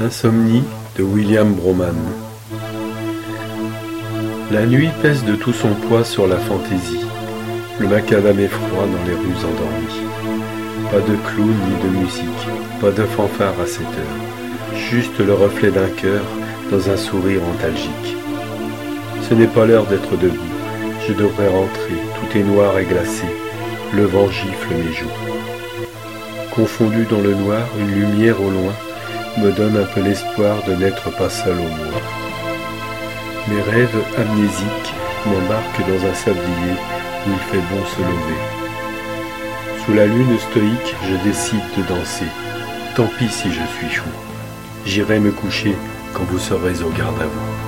Insomnie de William Broman. La nuit pèse de tout son poids sur la fantaisie. Le macadam est froid dans les rues endormies. Pas de clown ni de musique, pas de fanfare à cette heure. Juste le reflet d'un cœur dans un sourire antalgique. Ce n'est pas l'heure d'être debout. Je devrais rentrer, tout est noir et glacé. Le vent gifle mes joues. Confondu dans le noir, une lumière au loin me donne un peu l'espoir de n'être pas seul au moins. Mes rêves amnésiques m'embarquent dans un sablier où il fait bon se lever. Sous la lune stoïque, je décide de danser. Tant pis si je suis chou. J'irai me coucher quand vous serez au garde à vous.